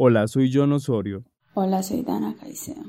Hola, soy John Osorio. Hola, soy Dana Caicedo.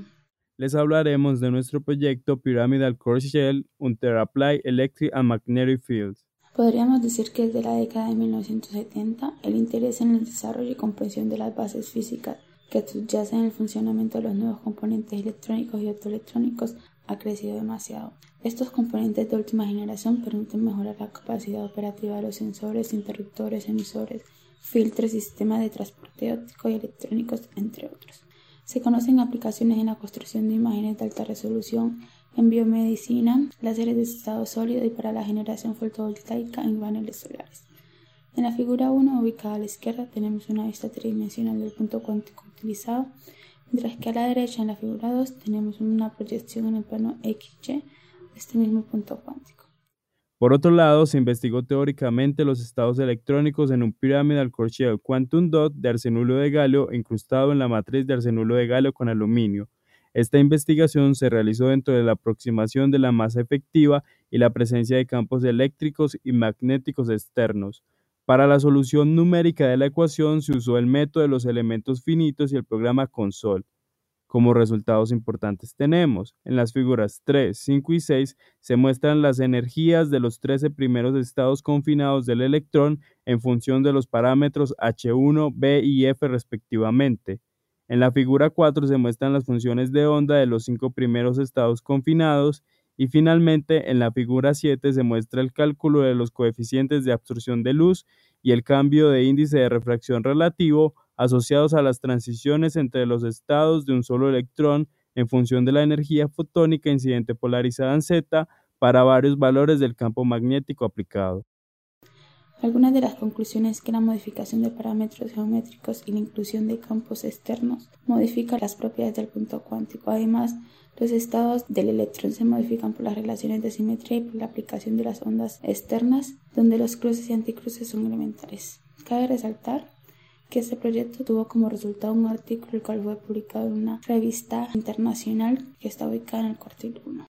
Les hablaremos de nuestro proyecto Pyramidal Core Shell Apply Electric and Magnetic Fields. Podríamos decir que desde la década de 1970 el interés en el desarrollo y comprensión de las bases físicas que subyacen en el funcionamiento de los nuevos componentes electrónicos y optoelectrónicos ha crecido demasiado. Estos componentes de última generación permiten mejorar la capacidad operativa de los sensores, interruptores, emisores, filtros y sistemas de transporte óptico y electrónicos, entre otros. Se conocen aplicaciones en la construcción de imágenes de alta resolución, en biomedicina, láseres de estado sólido y para la generación fotovoltaica en paneles solares. En la figura 1, ubicada a la izquierda, tenemos una vista tridimensional del punto cuántico utilizado, mientras que a la derecha, en la figura 2, tenemos una proyección en el plano XY de este mismo punto cuántico. Por otro lado, se investigó teóricamente los estados electrónicos en un Pyramidal Core Shell Quantum Dot de arsenuro de galio incrustado en la matriz de arsenuro de galio con aluminio. Esta investigación se realizó dentro de la aproximación de la masa efectiva y la presencia de campos eléctricos y magnéticos externos. Para la solución numérica de la ecuación se usó el método de los elementos finitos y el programa CONSOL. Como resultados importantes tenemos, en las figuras 3, 5 y 6 se muestran las energías de los 13 primeros estados confinados del electrón en función de los parámetros H1, B y F respectivamente. En la figura 4 se muestran las funciones de onda de los cinco primeros estados confinados y finalmente en la figura 7 se muestra el cálculo de los coeficientes de absorción de luz y el cambio de índice de refracción relativo asociados a las transiciones entre los estados de un solo electrón en función de la energía fotónica incidente polarizada en Z para varios valores del campo magnético aplicado. Algunas de las conclusiones que la modificación de parámetros geométricos y la inclusión de campos externos modifica las propiedades del punto cuántico. Además, los estados del electrón se modifican por las relaciones de simetría y por la aplicación de las ondas externas, donde los cruces y anticruces son elementales. Cabe resaltar que este proyecto tuvo como resultado un artículo el cual fue publicado en una revista internacional que está ubicada en el cuartil 1.